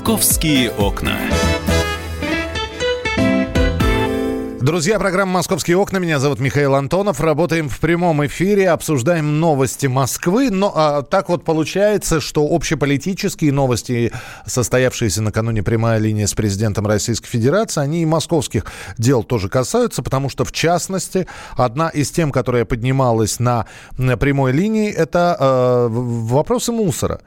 «Московские окна». Друзья, программа «Московские окна». Меня зовут Михаил Антонов. Работаем в прямом эфире, обсуждаем новости Москвы. Но а, так вот получается, что общеполитические новости, состоявшиеся накануне прямая линия с президентом Российской Федерации, они и московских дел тоже касаются, потому что, в частности, одна из тем, которая поднималась на, на прямой линии, это э, вопросы мусора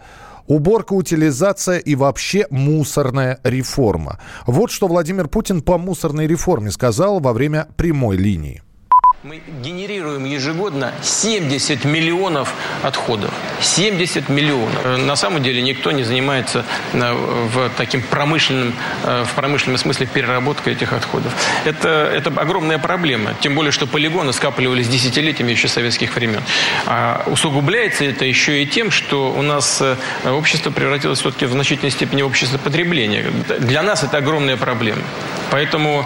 уборка, утилизация и вообще мусорная реформа. Вот что Владимир Путин по мусорной реформе сказал во время прямой линии. Мы генерируем ежегодно 70 миллионов отходов. 70 миллионов. Э, на самом деле никто не занимается э, в таким промышленном, э, в промышленном смысле переработкой этих отходов. Это, это огромная проблема. Тем более, что полигоны скапливались десятилетиями еще советских времен. А усугубляется это еще и тем, что у нас общество превратилось все-таки в значительной степени в общество потребления. Для нас это огромная проблема. Поэтому,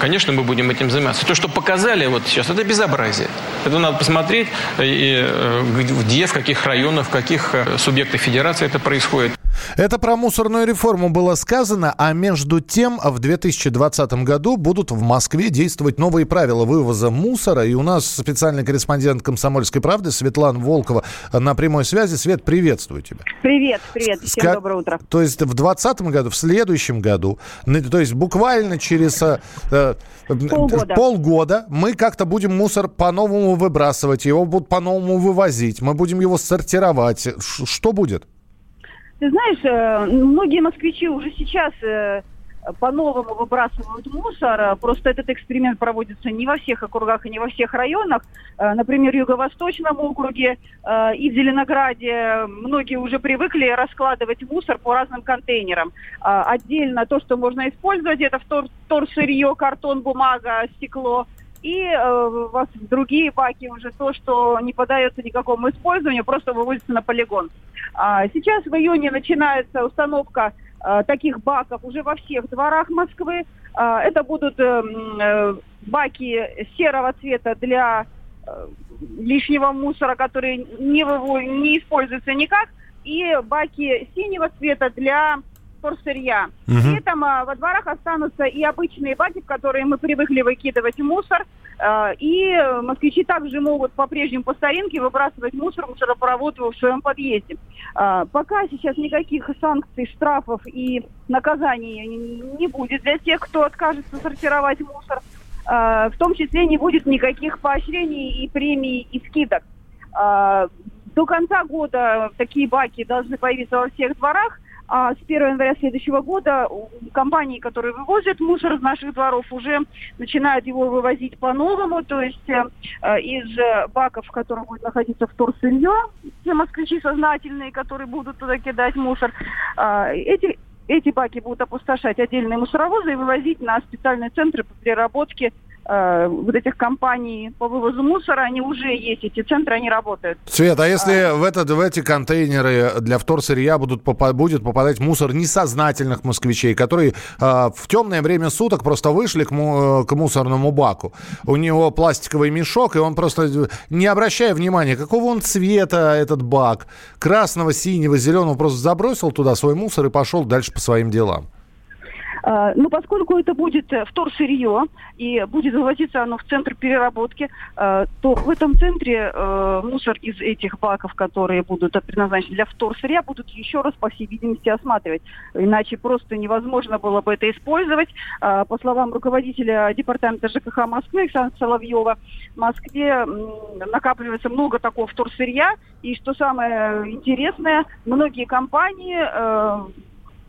конечно, мы будем этим заниматься. То, что показали вот сейчас, это безобразие. Это надо посмотреть, и, э, где, в каких районах, в каких э, субъектах федерации это происходит. Это про мусорную реформу было сказано, а между тем в 2020 году будут в Москве действовать новые правила вывоза мусора. И у нас специальный корреспондент «Комсомольской правды» Светлана Волкова на прямой связи. Свет, приветствую тебя. Привет, привет, всем Ска... доброе утро. То есть в 2020 году, в следующем году, то есть буквально через э, э полгода. полгода мы как-то будем мусор по-новому выбрасывать, его будут по-новому вывозить, мы будем его сортировать. Ш- что будет? Ты знаешь, э, многие москвичи уже сейчас э, по-новому выбрасывают мусор. Просто этот эксперимент проводится не во всех округах и не во всех районах. Э, например, в Юго-Восточном округе и в Зеленограде многие уже привыкли раскладывать мусор по разным контейнерам. Отдельно то, что можно использовать, это вторсырье, картон, бумага, стекло – и э, вас другие баки уже то, что не подается никакому использованию, просто вывозится на полигон. А, сейчас в июне начинается установка э, таких баков уже во всех дворах Москвы. А, это будут э, э, баки серого цвета для э, лишнего мусора, который не, не используется никак, и баки синего цвета для вторсырья. Угу. При этом а, во дворах останутся и обычные баки, в которые мы привыкли выкидывать мусор. А, и москвичи также могут по-прежнему по старинке выбрасывать мусор мусоропровод в своем подъезде. А, пока сейчас никаких санкций, штрафов и наказаний не будет для тех, кто откажется сортировать мусор. А, в том числе не будет никаких поощрений и премий и скидок. А, до конца года такие баки должны появиться во всех дворах. А с 1 января следующего года компании, которые вывозят мусор из наших дворов, уже начинают его вывозить по-новому, то есть э, из баков, в которых будет находиться вторсырье, те москвичи сознательные, которые будут туда кидать мусор, э, эти, эти баки будут опустошать отдельные мусоровозы и вывозить на специальные центры по переработке э, вот этих компаний по вывозу мусора, они уже есть, эти центры, они работают. Свет, а если а... в, этот, в эти контейнеры для вторсырья будут, будет попадать мусор несознательных москвичей, которые э, в темное время суток просто вышли к, му, к мусорному баку, у него пластиковый мешок, и он просто, не обращая внимания, какого он цвета этот бак, красного, синего, зеленого, просто забросил туда свой мусор и пошел дальше по своим делам. А, ну, поскольку это будет э, вторсырье и будет вывозиться оно в центр переработки, а, то в этом центре э, мусор из этих баков, которые будут предназначены для вторсырья, будут еще раз, по всей видимости, осматривать. Иначе просто невозможно было бы это использовать. По словам руководителя департамента ЖКХ Москвы Александра Соловьева, в Москве накапливается много такого вторсырья. И что самое интересное, многие компании э,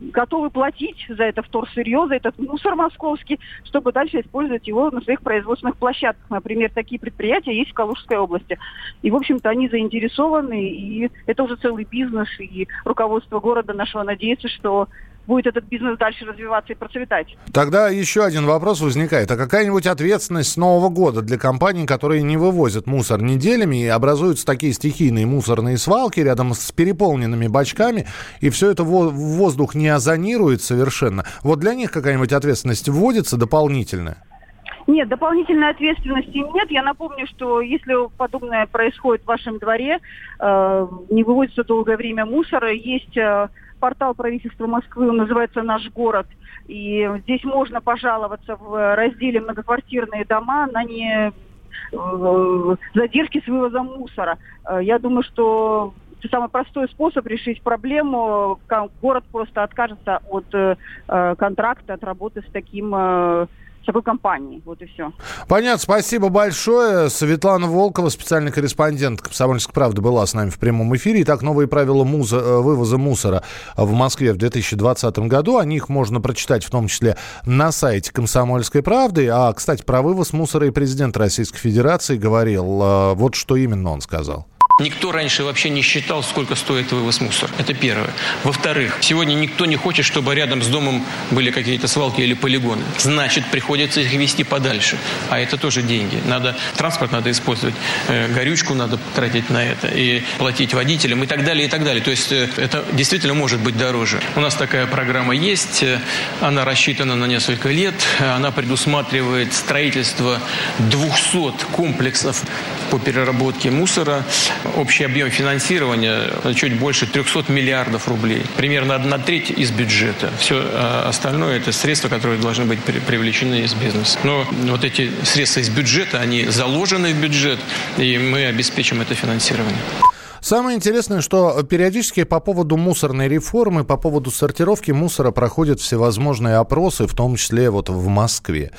готовы платить за это вторсырье, за этот мусор московский, чтобы дальше использовать его на своих производственных площадках. Например, такие предприятия есть в Калужской области. И, в общем-то, они заинтересованы, и это уже целый бизнес, и руководство города нашего надеется, что будет этот бизнес дальше развиваться и процветать. Тогда еще один вопрос возникает. А какая-нибудь ответственность с Нового года для компаний, которые не вывозят мусор неделями и образуются такие стихийные мусорные свалки рядом с переполненными бачками, и все это воздух не озонирует совершенно. Вот для них какая-нибудь ответственность вводится дополнительная? Нет, дополнительной ответственности нет. Я напомню, что если подобное происходит в вашем дворе, э, не выводится долгое время мусора, есть э, портал правительства Москвы, он называется «Наш город». И здесь можно пожаловаться в разделе «Многоквартирные дома» на не э, задержки с вывозом мусора. Э, я думаю, что это самый простой способ решить проблему. Город просто откажется от э, контракта, от работы с таким такой компании. Вот и все. Понятно. Спасибо большое. Светлана Волкова, специальный корреспондент «Комсомольской правды», была с нами в прямом эфире. Итак, новые правила муза, э, вывоза мусора в Москве в 2020 году. О них можно прочитать в том числе на сайте «Комсомольской правды». А, кстати, про вывоз мусора и президент Российской Федерации говорил. Э, вот что именно он сказал. Никто раньше вообще не считал, сколько стоит вывоз мусора. Это первое. Во-вторых, сегодня никто не хочет, чтобы рядом с домом были какие-то свалки или полигоны. Значит, приходится их вести подальше. А это тоже деньги. Надо транспорт надо использовать, э, горючку надо тратить на это, и платить водителям и так далее, и так далее. То есть э, это действительно может быть дороже. У нас такая программа есть, э, она рассчитана на несколько лет, она предусматривает строительство 200 комплексов по переработке мусора общий объем финансирования чуть больше 300 миллиардов рублей. Примерно одна треть из бюджета. Все а, остальное это средства, которые должны быть привлечены из бизнеса. Но вот эти средства из бюджета, они заложены в бюджет, и мы обеспечим это финансирование. Самое интересное, что периодически по поводу мусорной реформы, по поводу сортировки мусора проходят всевозможные опросы, в том числе вот в Москве.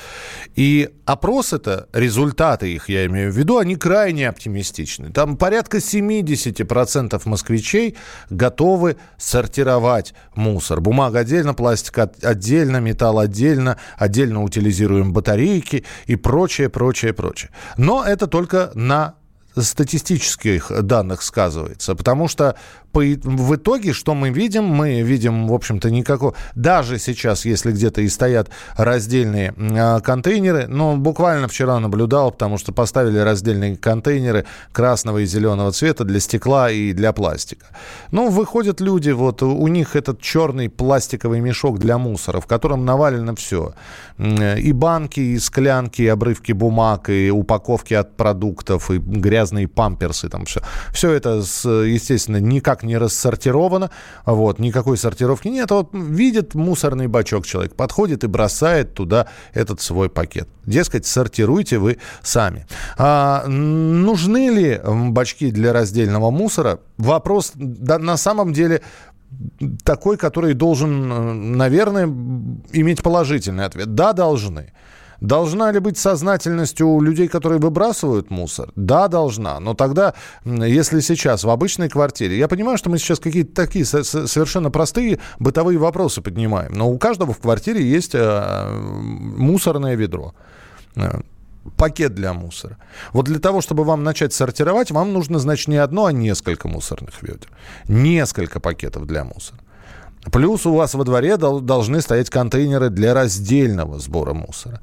И опросы-то, результаты их, я имею в виду, они крайне оптимистичны. Там порядка 70% москвичей готовы сортировать мусор. Бумага отдельно, пластик отдельно, металл отдельно, отдельно утилизируем батарейки и прочее, прочее, прочее. Но это только на статистических данных сказывается, потому что по, в итоге, что мы видим? Мы видим, в общем-то, никакого... Даже сейчас, если где-то и стоят раздельные э, контейнеры, ну, буквально вчера наблюдал, потому что поставили раздельные контейнеры красного и зеленого цвета для стекла и для пластика. Ну, выходят люди, вот у них этот черный пластиковый мешок для мусора, в котором навалено все. И банки, и склянки, и обрывки бумаг, и упаковки от продуктов, и грязные памперсы, там все. Все это, естественно, никак не рассортировано, вот, никакой сортировки нет. Вот видит мусорный бачок человек, подходит и бросает туда этот свой пакет. Дескать, сортируйте вы сами. А, нужны ли бачки для раздельного мусора? Вопрос да, на самом деле такой, который должен, наверное, иметь положительный ответ. Да, должны. Должна ли быть сознательность у людей, которые выбрасывают мусор? Да, должна. Но тогда, если сейчас в обычной квартире, я понимаю, что мы сейчас какие-то такие совершенно простые бытовые вопросы поднимаем, но у каждого в квартире есть э, мусорное ведро э, пакет для мусора. Вот для того, чтобы вам начать сортировать, вам нужно, значит, не одно, а несколько мусорных ведер. Несколько пакетов для мусора. Плюс у вас во дворе должны стоять контейнеры для раздельного сбора мусора.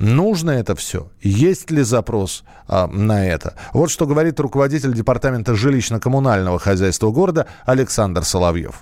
Нужно это все? Есть ли запрос а, на это? Вот что говорит руководитель департамента жилищно-коммунального хозяйства города Александр Соловьев.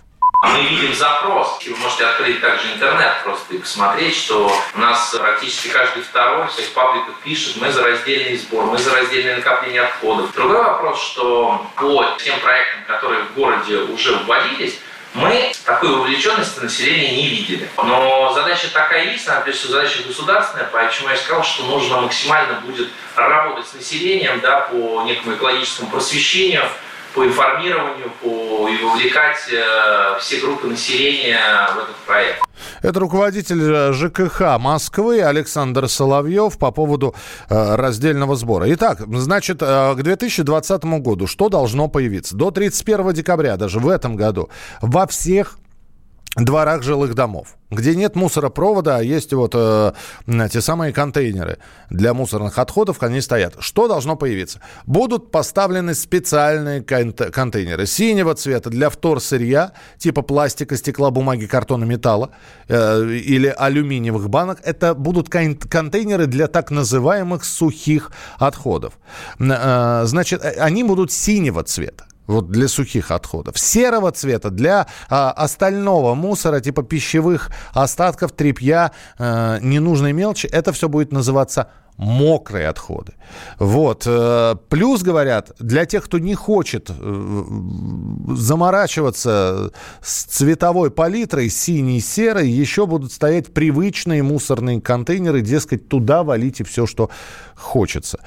Мы видим запрос. Вы можете открыть также интернет просто и посмотреть, что у нас практически каждый второй в своих пабликах пишет, мы за раздельный сбор, мы за раздельное накопление отходов. Другой вопрос, что по тем проектам, которые в городе уже вводились, мы такой увлеченности населения не видели. Но задача такая есть, она, прежде всего, задача государственная, поэтому я сказал, что нужно максимально будет работать с населением да, по некому экологическому просвещению, по информированию, по и вовлекать э, все группы населения в этот проект. Это руководитель э, ЖКХ Москвы Александр Соловьев по поводу э, раздельного сбора. Итак, значит, э, к 2020 году что должно появиться? До 31 декабря, даже в этом году, во всех дворах жилых домов, где нет мусоропровода, а есть вот э, те самые контейнеры для мусорных отходов, они стоят. Что должно появиться? Будут поставлены специальные контейнеры синего цвета для вторсырья, типа пластика, стекла, бумаги, картона, металла э, или алюминиевых банок. Это будут кон- контейнеры для так называемых сухих отходов. Э, значит, э, они будут синего цвета вот для сухих отходов. Серого цвета для а, остального мусора, типа пищевых остатков, трепья, а, ненужной мелочи. Это все будет называться мокрые отходы. Вот. Э, плюс, говорят, для тех, кто не хочет э, заморачиваться с цветовой палитрой, синий, серый, еще будут стоять привычные мусорные контейнеры, дескать, туда валите все, что хочется.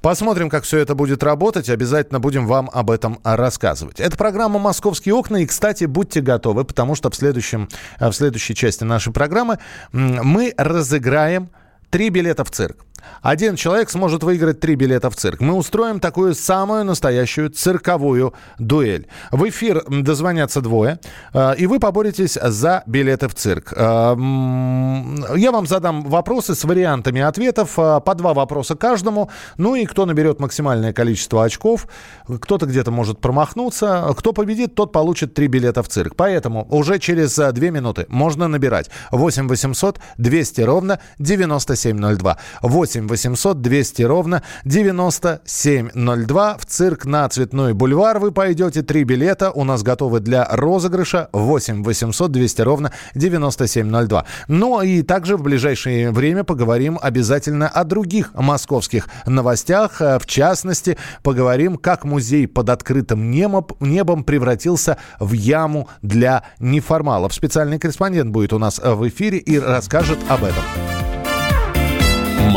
Посмотрим, как все это будет работать. Обязательно будем вам об этом рассказывать. Это программа «Московские окна». И, кстати, будьте готовы, потому что в, следующем, в следующей части нашей программы мы разыграем три билета в цирк. Один человек сможет выиграть три билета в цирк. Мы устроим такую самую настоящую цирковую дуэль. В эфир дозвонятся двое, э, и вы поборетесь за билеты в цирк. Э, я вам задам вопросы с вариантами ответов, э, по два вопроса каждому. Ну и кто наберет максимальное количество очков, кто-то где-то может промахнуться. Кто победит, тот получит три билета в цирк. Поэтому уже через две минуты можно набирать 8 800 200 ровно 9702. 8 8 800 200 ровно 9702. В цирк на Цветной бульвар вы пойдете. Три билета у нас готовы для розыгрыша. 8 800 200 ровно 9702. Ну и также в ближайшее время поговорим обязательно о других московских новостях. В частности, поговорим, как музей под открытым небом превратился в яму для неформалов. Специальный корреспондент будет у нас в эфире и расскажет об этом.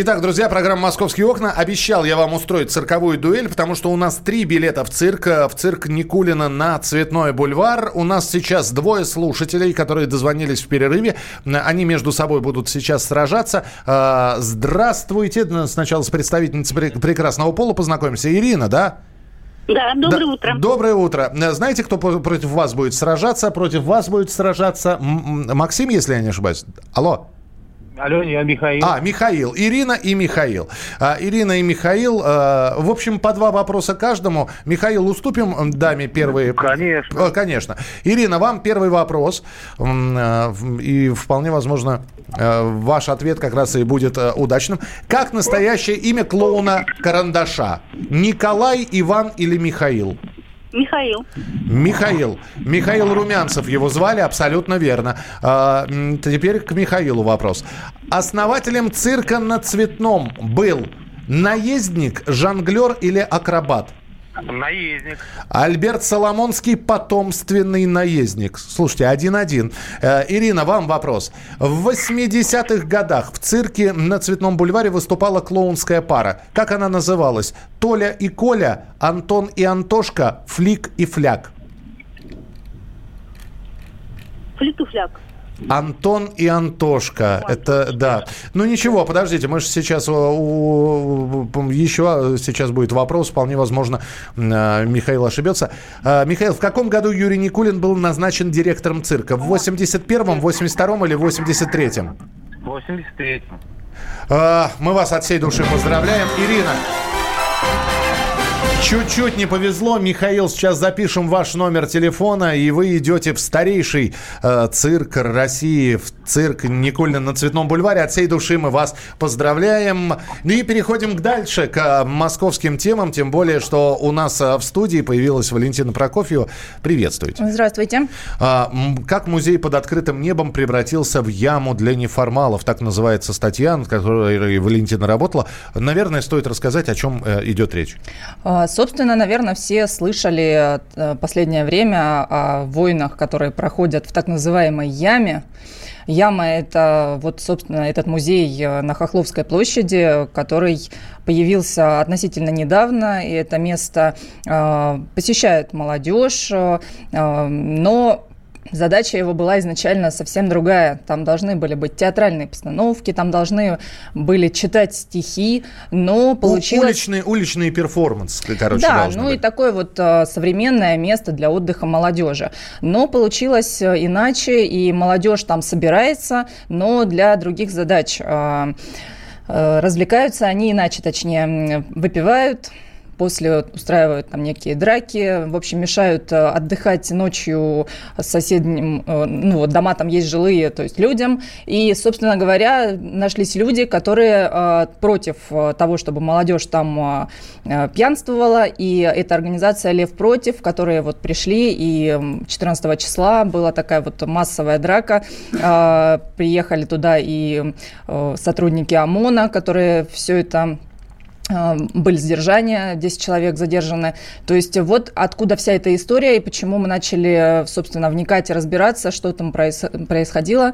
Итак, друзья, программа «Московские окна». Обещал я вам устроить цирковую дуэль, потому что у нас три билета в цирк. В цирк Никулина на Цветной бульвар. У нас сейчас двое слушателей, которые дозвонились в перерыве. Они между собой будут сейчас сражаться. А, здравствуйте. Сначала с представительницей прекрасного пола познакомимся. Ирина, да? Да, доброе да, утро. Доброе утро. Знаете, кто против вас будет сражаться? Против вас будет сражаться Максим, если я не ошибаюсь. Алло. Алло, я Михаил. А, Михаил. Ирина и Михаил. А, Ирина и Михаил. А, в общем, по два вопроса каждому. Михаил, уступим даме первые? Конечно. А, конечно. Ирина, вам первый вопрос. А, и вполне возможно, а, ваш ответ как раз и будет а, удачным. Как настоящее имя клоуна Карандаша? Николай, Иван или Михаил? Михаил. Михаил. Михаил Румянцев его звали, абсолютно верно. А, теперь к Михаилу вопрос. Основателем цирка на Цветном был наездник, жонглер или акробат? Наездник. Альберт Соломонский потомственный наездник. Слушайте, один-один. Э, Ирина, вам вопрос. В 80-х годах в цирке на Цветном бульваре выступала клоунская пара. Как она называлась? Толя и Коля, Антон и Антошка, Флик и Фляг. Флик и Фляг. Антон и Антошка. Это, да. Ну ничего, подождите, мы же сейчас, у, у, еще сейчас будет вопрос, вполне возможно, э, Михаил ошибется. Э, Михаил, в каком году Юрий Никулин был назначен директором цирка? В 81-м, 82-м или 83-м? 83-м. Э, мы вас от всей души поздравляем. Ирина, Чуть-чуть не повезло. Михаил, сейчас запишем ваш номер телефона, и вы идете в старейший э, цирк России, в цирк Никулина на Цветном бульваре. От всей души мы вас поздравляем. И переходим к дальше, к э, московским темам, тем более, что у нас э, в студии появилась Валентина Прокофьева. Приветствуйте. Здравствуйте. А, как музей под открытым небом превратился в яму для неформалов, так называется статья, над которой Валентина работала. Наверное, стоит рассказать, о чем э, идет речь. Собственно, наверное, все слышали э, последнее время о войнах, которые проходят в так называемой яме. Яма – это вот, собственно, этот музей э, на Хохловской площади, который появился относительно недавно, и это место э, посещает молодежь, э, но Задача его была изначально совсем другая. Там должны были быть театральные постановки, там должны были читать стихи, но получилось... Уличный, уличный перформанс, короче, Да, ну быть. и такое вот а, современное место для отдыха молодежи. Но получилось э, иначе, и молодежь там собирается, но для других задач. Э, развлекаются они иначе, точнее, выпивают, после устраивают там некие драки, в общем, мешают э, отдыхать ночью соседним, э, ну, вот дома там есть жилые, то есть людям. И, собственно говоря, нашлись люди, которые э, против того, чтобы молодежь там пьянствовала, и эта организация «Лев против», которые вот пришли, и 14 числа была такая вот массовая драка, приехали туда и сотрудники ОМОНа, которые все это были задержания, 10 человек задержаны. То есть вот откуда вся эта история и почему мы начали, собственно, вникать и разбираться, что там происходило.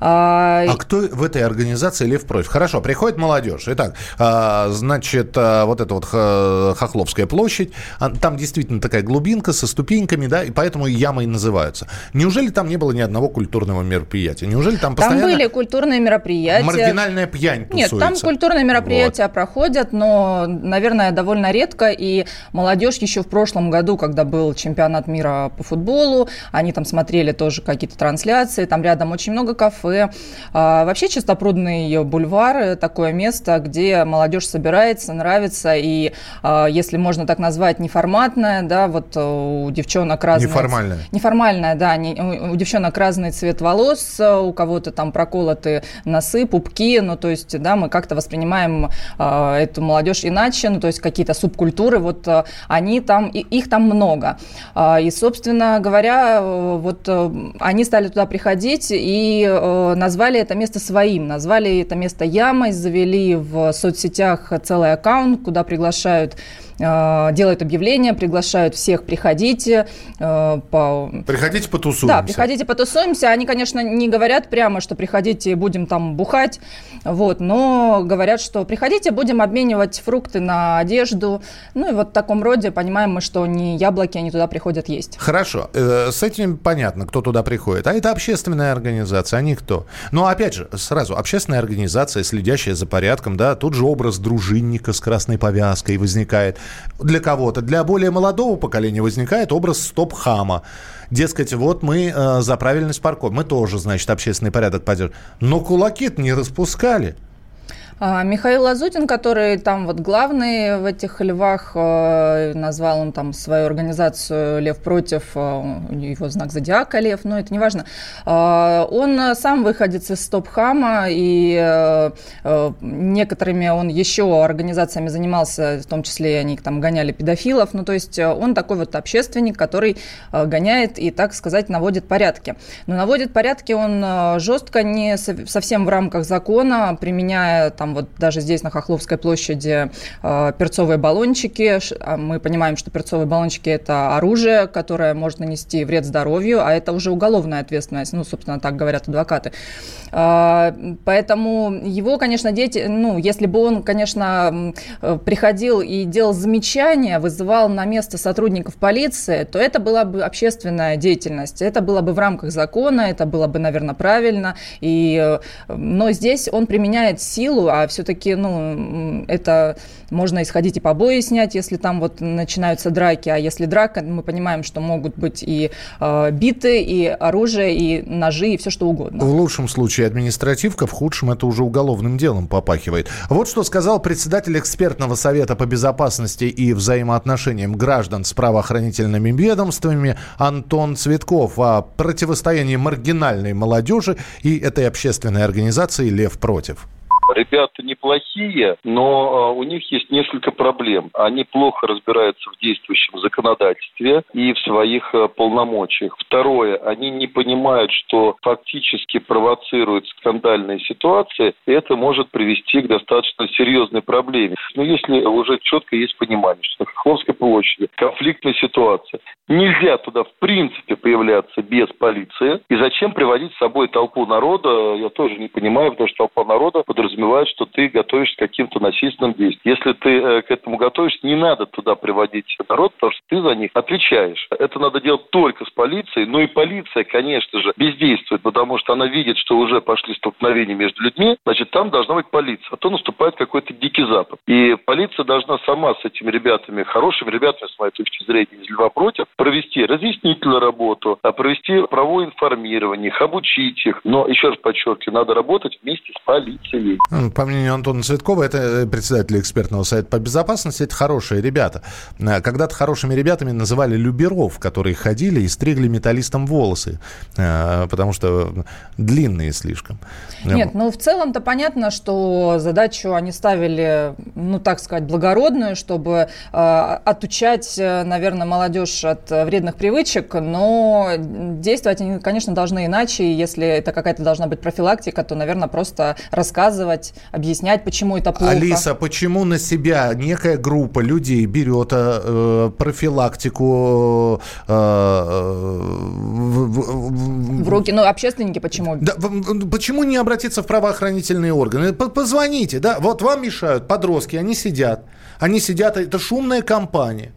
А, а кто в этой организации Лев против? Хорошо, приходит молодежь. Итак, а, значит, а, вот эта вот Хохловская площадь, там действительно такая глубинка со ступеньками, да, и поэтому ямы и называются. Неужели там не было ни одного культурного мероприятия? Неужели там постоянно... Там были культурные мероприятия. Маргинальная пьянь тусуется? Нет, там культурные мероприятия вот. проходят, но, наверное, довольно редко, и молодежь еще в прошлом году, когда был чемпионат мира по футболу, они там смотрели тоже какие-то трансляции, там рядом очень много кафе. А, вообще Чистопрудный бульвар – такое место, где молодежь собирается, нравится, и а, если можно так назвать, неформатное, да, вот у девчонок разный... Неформальное. Неформальное, да, не, у девчонок разный цвет волос, у кого-то там проколоты носы, пупки, ну, то есть, да, мы как-то воспринимаем а, эту молодежь иначе, ну, то есть какие-то субкультуры, вот они там, их там много. И, собственно говоря, вот они стали туда приходить, и Э, назвали это место своим, назвали это место ямой, завели в соцсетях целый аккаунт, куда приглашают Э, делают объявления, приглашают всех, приходите. Э, по... Приходите потусуемся. Да, приходите потусуемся. Они, конечно, не говорят прямо, что приходите, будем там бухать, вот, но говорят, что приходите, будем обменивать фрукты на одежду. Ну и вот в таком роде понимаем мы, что не яблоки, они туда приходят есть. Хорошо, э, с этим понятно, кто туда приходит. А это общественная организация, они кто? Но опять же, сразу, общественная организация, следящая за порядком, да, тут же образ дружинника с красной повязкой возникает для кого-то. Для более молодого поколения возникает образ стоп-хама. Дескать, вот мы э, за правильность парков. Мы тоже, значит, общественный порядок поддерживаем. Но кулаки не распускали. А, Михаил Лазутин, который там вот главный в этих львах, э, назвал он там свою организацию «Лев против», э, его знак зодиака «Лев», но это не важно. А, он сам выходец из Стопхама, и некоторыми он еще организациями занимался, в том числе они там гоняли педофилов, ну то есть он такой вот общественник, который гоняет и, так сказать, наводит порядки. Но наводит порядки он жестко, не совсем в рамках закона, применяя там вот даже здесь на Хохловской площади э, перцовые баллончики. А мы понимаем, что перцовые баллончики – это оружие, которое может нанести вред здоровью, а это уже уголовная ответственность, ну, собственно, так говорят адвокаты. Э, поэтому его, конечно, дети, ну, если бы он, конечно, приходил и делал замечания, вызывал на место сотрудников полиции, то это была бы общественная деятельность, это было бы в рамках закона, это было бы, наверное, правильно, и, э, но здесь он применяет силу, а все-таки, ну, это можно исходить и побои снять, если там вот начинаются драки, а если драка, мы понимаем, что могут быть и э, биты, и оружие, и ножи, и все что угодно. В лучшем случае административка, в худшем это уже уголовным делом попахивает. Вот что сказал председатель экспертного совета по безопасности и взаимоотношениям граждан с правоохранительными ведомствами Антон Цветков о противостоянии маргинальной молодежи и этой общественной организации «Лев против». Ребята неплохие, но а, у них есть несколько проблем. Они плохо разбираются в действующем законодательстве и в своих а, полномочиях. Второе, они не понимают, что фактически провоцируют скандальные ситуации, и это может привести к достаточно серьезной проблеме. Но если уже четко есть понимание, что на Хохловской площади конфликтная ситуация, нельзя туда в принципе появляться без полиции. И зачем приводить с собой толпу народа, я тоже не понимаю, потому что толпа народа подразумевает подразумевает, что ты готовишься к каким-то насильственным действиям. Если ты э, к этому готовишься, не надо туда приводить народ, потому что ты за них отвечаешь. Это надо делать только с полицией, но и полиция, конечно же, бездействует, потому что она видит, что уже пошли столкновения между людьми, значит, там должна быть полиция, а то наступает какой-то дикий запад. И полиция должна сама с этими ребятами, хорошими ребятами, с моей точки зрения, если против, провести разъяснительную работу, а провести правовое информирование, их обучить их. Но, еще раз подчеркиваю, надо работать вместе с полицией. По мнению Антона Цветкова, это э, председатель экспертного совета по безопасности, это хорошие ребята. Э, когда-то хорошими ребятами называли люберов, которые ходили и стригли металлистам волосы, э, потому что длинные слишком. Нет, ну в целом-то понятно, что задачу они ставили, ну так сказать, благородную, чтобы отучать, наверное, молодежь от вредных привычек, но действовать они, конечно, должны иначе. И если это какая-то должна быть профилактика, то, наверное, просто рассказывать, объяснять, почему это плохо. Алиса, почему на себя некая группа людей берет э, профилактику э, в, в, в руки? Ну, общественники почему? Да, почему не обратиться в правоохранительные органы? Позвоните, да, вот вам мешают подростки, они сидят. Они сидят, это шумная компания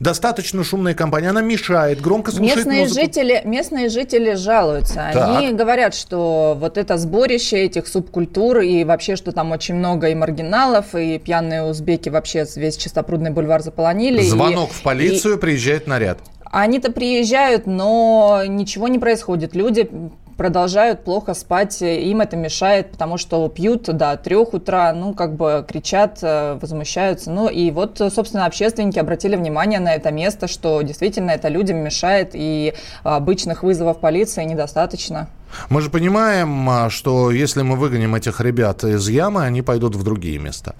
достаточно шумная компания, она мешает, громко слушает местные музыку. Жители, местные жители жалуются. Так. Они говорят, что вот это сборище этих субкультур и вообще, что там очень много и маргиналов, и пьяные узбеки вообще весь Чистопрудный бульвар заполонили. Звонок и, в полицию, и, приезжает наряд. Они-то приезжают, но ничего не происходит. Люди продолжают плохо спать, им это мешает, потому что пьют до трех утра, ну, как бы кричат, э, возмущаются. Ну, и вот, собственно, общественники обратили внимание на это место, что действительно это людям мешает, и обычных вызовов полиции недостаточно. Мы же понимаем, а, что если мы выгоним этих ребят из ямы, они пойдут в другие места.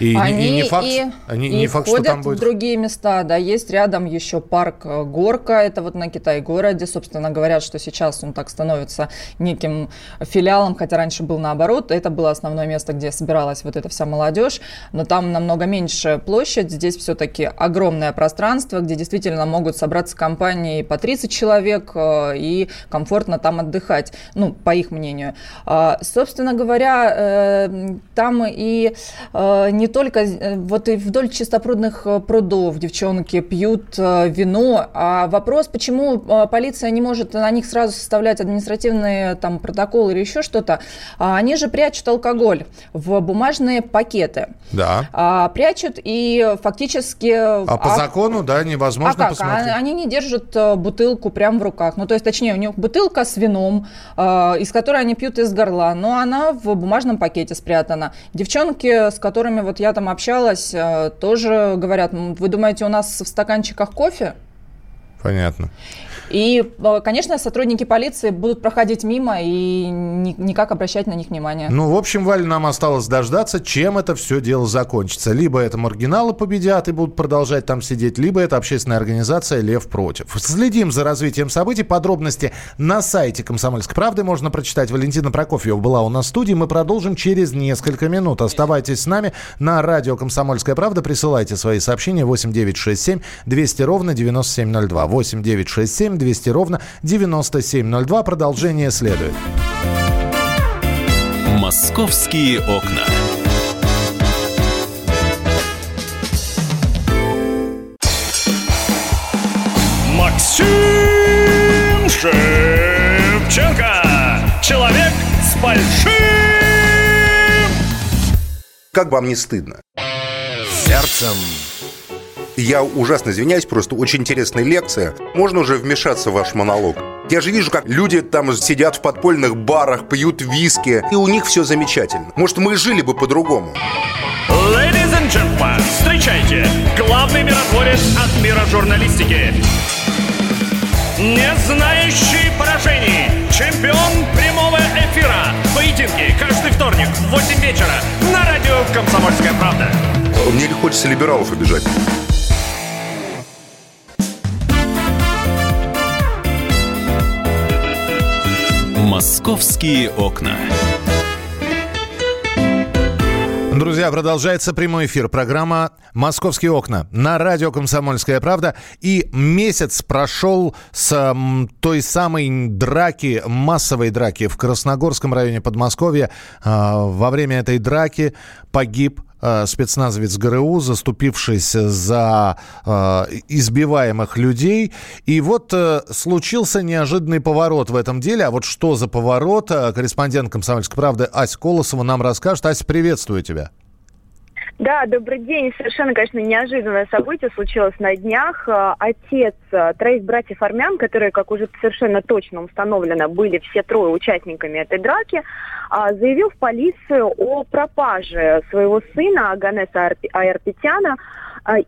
И, они и не факт, и, они, и не факт что там будет... в другие места, да, есть рядом еще парк э, Горка, это вот на Китай-городе, собственно, говорят, что сейчас он так становится неким филиалом, хотя раньше был наоборот, это было основное место, где собиралась вот эта вся молодежь, но там намного меньше площадь, здесь все-таки огромное пространство, где действительно могут собраться компании по 30 человек э, и комфортно там отдыхать, ну, по их мнению. А, собственно говоря, э, там и не не только, э, вот и вдоль чистопрудных э, прудов девчонки пьют э, вино, а вопрос, почему полиция не может на них сразу составлять административные там протоколы или еще что-то, а они же прячут алкоголь в бумажные пакеты. Да. А, прячут и фактически... А по закону, да, невозможно а как? посмотреть? Они не держат бутылку прямо в руках. Ну, то есть, точнее, у них бутылка с вином, из которой они пьют из горла, но она в бумажном пакете спрятана. Девчонки, с которыми вот вот я там общалась, э, тоже говорят, вы думаете, у нас в стаканчиках кофе? Понятно. И, э, конечно, сотрудники полиции будут проходить мимо и никак обращать на них внимание. Ну, в общем, Валь, нам осталось дождаться, чем это все дело закончится. Либо это маргиналы победят и будут продолжать там сидеть, либо это общественная организация «Лев против». Следим за развитием событий. Подробности на сайте «Комсомольской правды» можно прочитать. Валентина Прокофьева была у нас в студии. Мы продолжим через несколько минут. Оставайтесь с нами на радио «Комсомольская правда». Присылайте свои сообщения 8967 200 ровно 9702. 8967 8 200 ровно 9702. Продолжение следует. Московские окна. Максим Шевченко. Человек с большим... Как вам не стыдно? Сердцем я ужасно извиняюсь, просто очень интересная лекция. Можно уже вмешаться в ваш монолог? Я же вижу, как люди там сидят в подпольных барах, пьют виски, и у них все замечательно. Может, мы жили бы по-другому. Ladies and gentlemen, встречайте, главный миротворец от мира журналистики. Не знающий поражений, чемпион прямого. Поединки каждый вторник в 8 вечера на радио «Комсомольская правда». Мне не хочется либералов обижать. «Московские окна». Друзья, продолжается прямой эфир. Программа «Московские окна» на радио «Комсомольская правда». И месяц прошел с той самой драки, массовой драки в Красногорском районе Подмосковья. А, во время этой драки погиб спецназовец ГРУ, заступившись за а, избиваемых людей. И вот а, случился неожиданный поворот в этом деле. А вот что за поворот, корреспондент «Комсомольской правды» Ась Колосова нам расскажет. Ась, приветствую тебя. Да, добрый день. Совершенно, конечно, неожиданное событие случилось на днях. Э, Отец э, троих братьев армян, которые, как уже совершенно точно установлено, были все трое участниками этой драки, а, заявил в полицию о пропаже своего сына Аганеса Айрпетяна. А,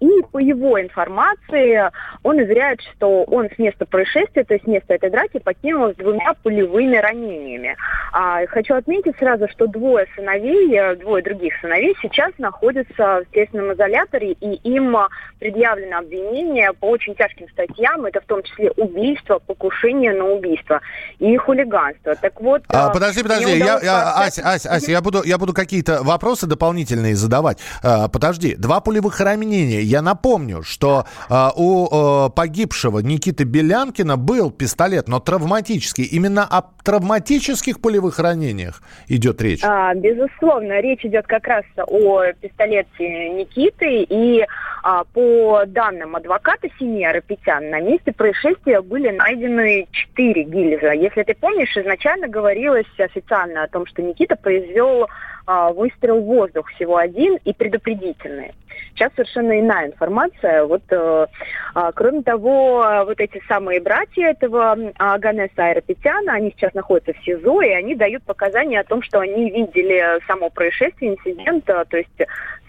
И по его информации он уверяет, что он с места происшествия, то есть с места этой драки, покинул с двумя пулевыми ранениями. А, Хочу отметить сразу, что двое сыновей, э, двое других сыновей сейчас находятся в следственном изоляторе, и им а, предъявлено обвинение по очень тяжким статьям, это в том числе убийство, покушение на убийство и хулиганство. Так вот... А, э, подожди, подожди, я, я- Ась, Ась, Ась, я буду, я буду какие-то вопросы дополнительные задавать. А, подожди, два пулевых ранения. Я напомню, что а, у а, погибшего Никиты Белянкина был пистолет, но травматический. Именно о травматических пулевых ранениях идет речь. А, безусловно, речь идет как раз о пистолете Никиты, и а, по данным адвоката семьи Арапетян, на месте происшествия были найдены четыре гильза. Если ты помнишь, изначально говорилось официально о том, что Никита произвел а, выстрел в воздух всего один и предупредительный. Сейчас совершенно иная информация. Вот, э, а, кроме того, а, вот эти самые братья этого м, Аганеса Айрапетяна, они сейчас находятся в СИЗО, и они дают показания о том, что они видели само происшествие, инцидент, а, то есть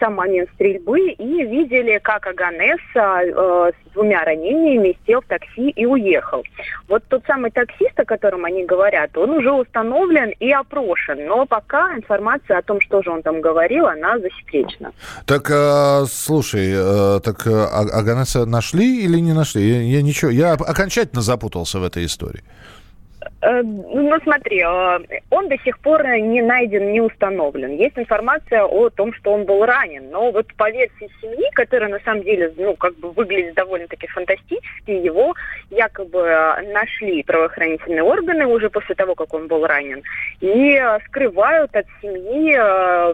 сам момент стрельбы, и видели, как Аганес а, э, двумя ранениями сел в такси и уехал. Вот тот самый таксист, о котором они говорят, он уже установлен и опрошен, но пока информация о том, что же он там говорил, она засекречена. Так, э, слушай, э, так э, А- Аганеса нашли или не нашли? Я, я ничего, я окончательно запутался в этой истории. Э, Ну, смотри, э, он до сих пор не найден, не установлен. Есть информация о том, что он был ранен, но вот по версии семьи, которая на самом деле, ну, как бы выглядит довольно-таки фантастически, его якобы э, нашли правоохранительные органы уже после того, как он был ранен, и скрывают от семьи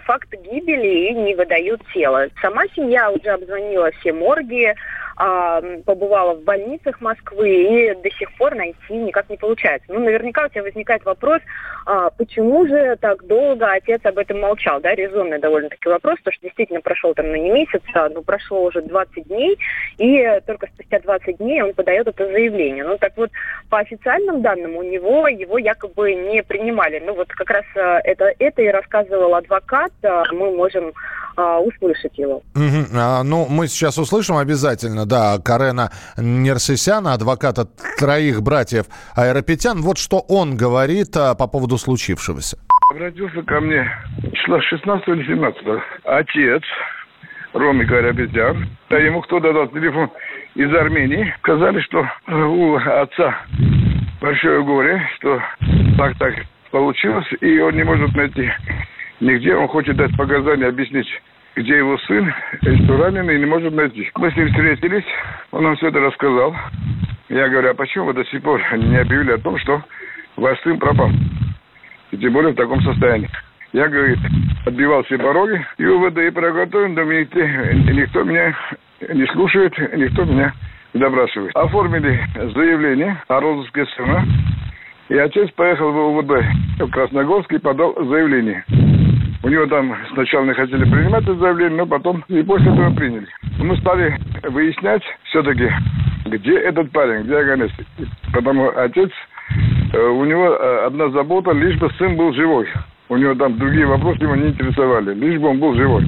факт гибели и не выдают тело. Сама семья уже обзвонила все морги, побывала в больницах Москвы и до сих пор найти никак не получается. Ну, наверняка у тебя возникает вопрос, а, почему же так долго отец об этом молчал, да, резонный довольно-таки вопрос, потому что действительно прошел там, ну, не месяц, а, ну, прошло уже 20 дней, и только спустя 20 дней он подает это заявление. Ну, так вот, по официальным данным, у него его якобы не принимали. Ну, вот как раз э, это, это и рассказывал адвокат, а, мы можем а, услышать его. Мгм. А, ну, мы сейчас услышим обязательно, да, Карена Нерсисяна, адвоката троих братьев Айропетян. Вот что он говорит а, по поводу случившегося. Обратился ко мне числа 16 или 17 отец Ромик Арабетян. Да ему кто-то дал телефон из Армении. Сказали, что у отца большое горе, что так так получилось, и он не может найти нигде. Он хочет дать показания, объяснить, где его сын, и что раненый, не может найти. Мы с ним встретились, он нам все это рассказал. Я говорю, а почему вы до сих пор не объявили о том, что ваш сын пропал? И тем более в таком состоянии. Я, говорит, отбивал все пороги, и УВД, и прокуратура, но никто, никто меня не слушает, никто меня не добрасывает. Оформили заявление о розыске сына, и отец поехал в УВД в Красногорск и подал заявление. У него там сначала не хотели принимать это заявление, но потом и после этого приняли. Мы стали выяснять все-таки, где этот парень, где Аганес. Потому отец, э, у него э, одна забота, лишь бы сын был живой. У него там другие вопросы его не интересовали, лишь бы он был живой.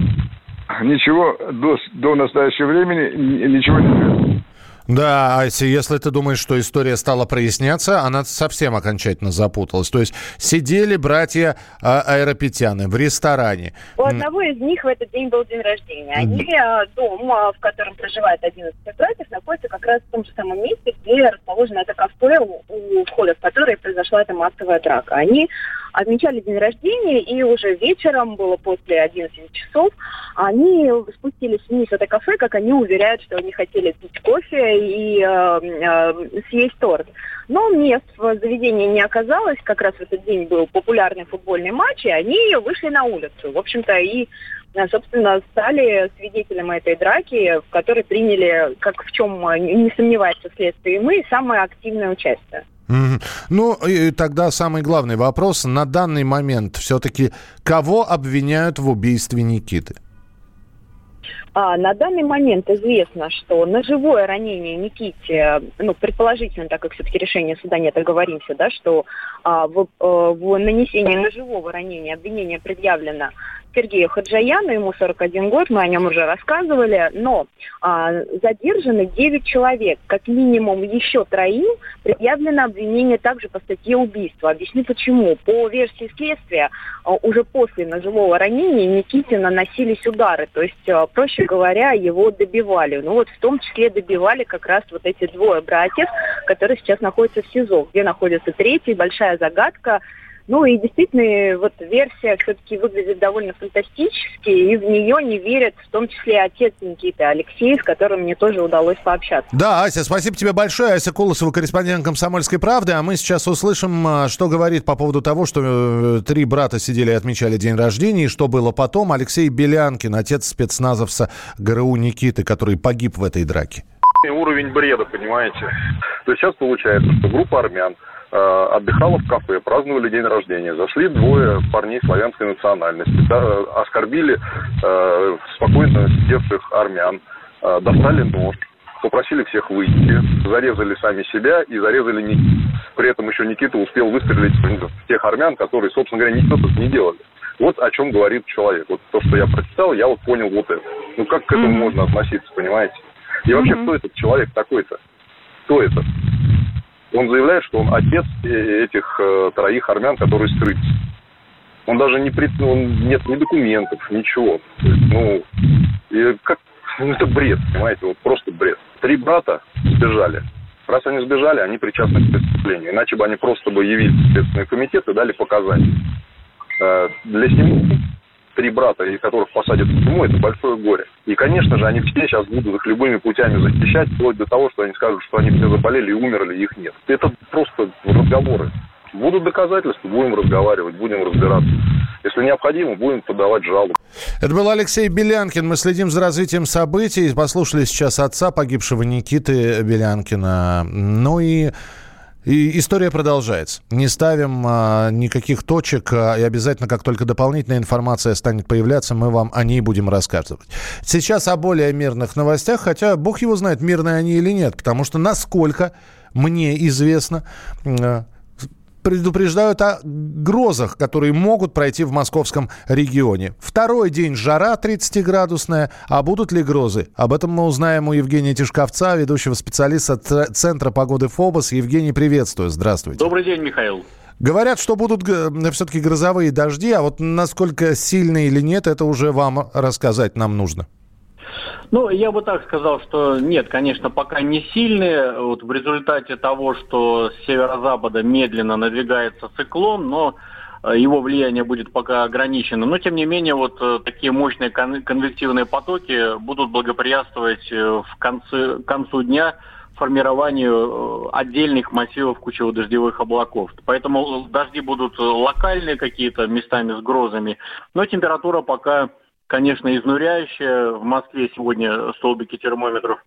Ничего до, до настоящего времени ни- ничего не известно. Да, Ася, если ты думаешь, что история стала проясняться, она совсем окончательно запуталась. То есть сидели братья а, Айропетяны в ресторане. У одного из них в этот день был день рождения. Они, э, дом, э, в котором проживает один из братьев, находится как раз в том же самом месте, где расположено это кафе, у, у входа в которое произошла эта массовая драка. Они отмечали день рождения, и уже вечером, было после 11 часов, они спустились вниз в это кафе, как они уверяют, что они хотели пить кофе и э, э, съесть торт. Но мест в заведении не оказалось, как раз в этот день был популярный футбольный матч, и они вышли на улицу. В общем-то, и э, собственно, стали свидетелем этой драки, в которой приняли, как в чем не сомневается следствие, и мы, самое активное участие. Mm-hmm. Ну, и тогда самый главный вопрос. На данный момент все-таки кого обвиняют в убийстве Никиты? А, на данный момент известно, что ножевое ранение Никите, ну, предположительно, так как все-таки решение суда нет, оговоримся, да, что а, в, а, в нанесении ножевого ранения обвинение предъявлено Сергею Хаджаяну, ему 41 год, мы о нем уже рассказывали, но а, задержаны 9 человек, как минимум еще троим предъявлено обвинение также по статье убийства. Объясню почему. По версии следствия, а, уже после ножевого ранения Никите наносились удары, то есть, а, проще говоря, его добивали. Ну вот в том числе добивали как раз вот эти двое братьев, которые сейчас находятся в СИЗО, где находится третий, большая загадка, ну и действительно, вот версия все-таки выглядит довольно фантастически, и в нее не верят в том числе отец Никиты Алексей, с которым мне тоже удалось пообщаться. Да, Ася, спасибо тебе большое. Ася Кулосова, корреспондент «Комсомольской правды». А мы сейчас услышим, а, что говорит по поводу того, что э, три брата сидели и отмечали день рождения, и что было потом. Алексей Белянкин, отец спецназовца ГРУ Никиты, который погиб в этой драке. Уровень бреда, понимаете? То есть сейчас получается, что группа армян отдыхала в кафе, праздновали день рождения. Зашли двое парней славянской национальности, да, оскорбили э, спокойно сидевших армян, э, достали нож, попросили всех выйти, зарезали сами себя и зарезали Никиту. При этом еще Никита успел выстрелить в тех армян, которые, собственно говоря, ничего тут не делали. Вот о чем говорит человек. Вот то, что я прочитал, я вот понял вот это. Ну как к этому mm-hmm. можно относиться, понимаете? И вообще, mm-hmm. кто этот человек такой-то? Кто это? Он заявляет, что он отец э, этих э, троих армян, которые скрылись. Он даже не при... Он, нет ни документов, ничего. ну, и как... Ну, это бред, понимаете, вот просто бред. Три брата сбежали. Раз они сбежали, они причастны к преступлению. Иначе бы они просто бы явились в Следственный комитет и дали показания. Э, для семьи три брата, из которых посадят в тюрьму, это большое горе. И, конечно же, они все сейчас будут их любыми путями защищать, вплоть до того, что они скажут, что они все заболели и умерли, их нет. Это просто разговоры. Будут доказательства, будем разговаривать, будем разбираться. Если необходимо, будем подавать жалобу. Это был Алексей Белянкин. Мы следим за развитием событий. Послушали сейчас отца погибшего Никиты Белянкина. Ну и и история продолжается. Не ставим а, никаких точек, а, и обязательно, как только дополнительная информация станет появляться, мы вам о ней будем рассказывать. Сейчас о более мирных новостях, хотя бог его знает, мирные они или нет, потому что насколько мне известно, а, предупреждают о грозах, которые могут пройти в московском регионе. Второй день жара 30-градусная, а будут ли грозы? Об этом мы узнаем у Евгения Тишковца, ведущего специалиста Центра погоды ФОБОС. Евгений, приветствую, здравствуйте. Добрый день, Михаил. Говорят, что будут все-таки грозовые дожди, а вот насколько сильные или нет, это уже вам рассказать нам нужно. Ну, я бы так сказал, что нет, конечно, пока не сильные. Вот в результате того, что с северо-запада медленно надвигается циклон, но э, его влияние будет пока ограничено. Но, тем не менее, вот э, такие мощные конвективные потоки будут благоприятствовать э, в конце, к концу дня формированию отдельных массивов кучево-дождевых облаков. Поэтому дожди будут локальные какие-то местами с грозами, но температура пока конечно, изнуряющая. В Москве сегодня столбики термометров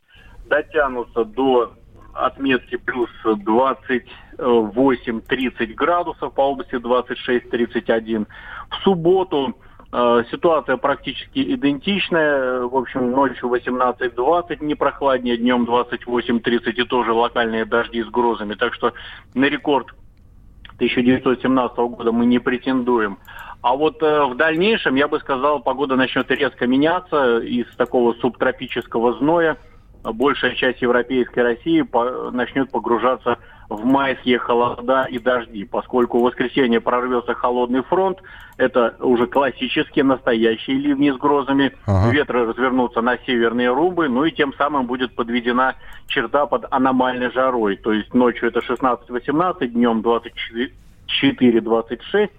дотянутся до отметки плюс 28-30 градусов, по области 26-31. В субботу э, ситуация практически идентичная. В общем, ночью 18-20, не прохладнее, днем 28-30 и тоже локальные дожди с грозами. Так что на рекорд 1917 года мы не претендуем. А вот э, в дальнейшем, я бы сказал, погода начнет резко меняться из такого субтропического зноя. Большая часть европейской России по, начнет погружаться в майские холода и дожди, поскольку в воскресенье прорвется холодный фронт. Это уже классические настоящие ливни с грозами. Ага. Ветры развернутся на северные рубы, ну и тем самым будет подведена черта под аномальной жарой. То есть ночью это 16-18, днем 24-26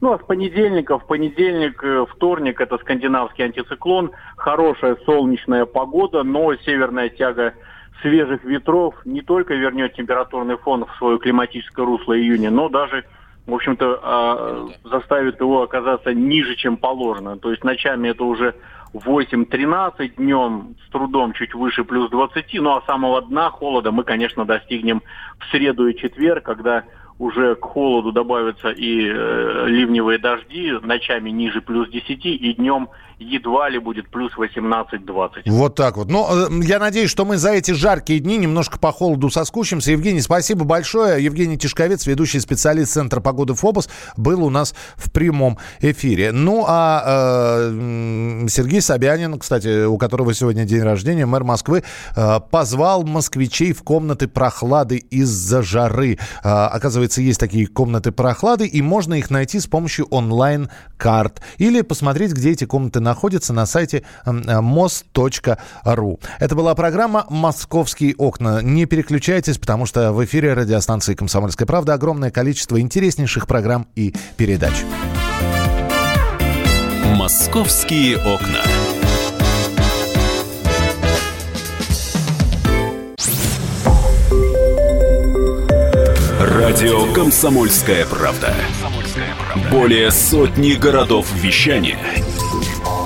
Ну, а с понедельника, в понедельник, э, вторник это скандинавский антициклон, хорошая солнечная погода, но северная тяга свежих ветров не только вернет температурный фон в свое климатическое русло июня, но даже, в общем-то, а, заставит его оказаться ниже, чем положено. То есть ночами это уже 8-13, днем с трудом чуть выше плюс 20, ну а самого дна холода мы, конечно, достигнем в среду и четверг, когда уже к холоду добавятся и э, ливневые дожди, ночами ниже плюс 10 и днем едва ли будет плюс 18-20. Вот так вот. Ну, э, я надеюсь, что мы за эти жаркие дни немножко по холоду соскучимся. Евгений, спасибо большое. Евгений Тишковец, ведущий специалист Центра погоды ФОБОС, был у нас в прямом эфире. Ну, а э, Сергей Собянин, кстати, у которого сегодня день рождения, мэр Москвы, э, позвал москвичей в комнаты прохлады из-за жары. Э, оказывается, есть такие комнаты прохлады, и можно их найти с помощью онлайн-карт. Или посмотреть, где эти комнаты находится на сайте мост.ру. Это была программа «Московские окна». Не переключайтесь, потому что в эфире радиостанции «Комсомольская правда» огромное количество интереснейших программ и передач. «Московские окна». Радио «Комсомольская правда». Более сотни городов вещания –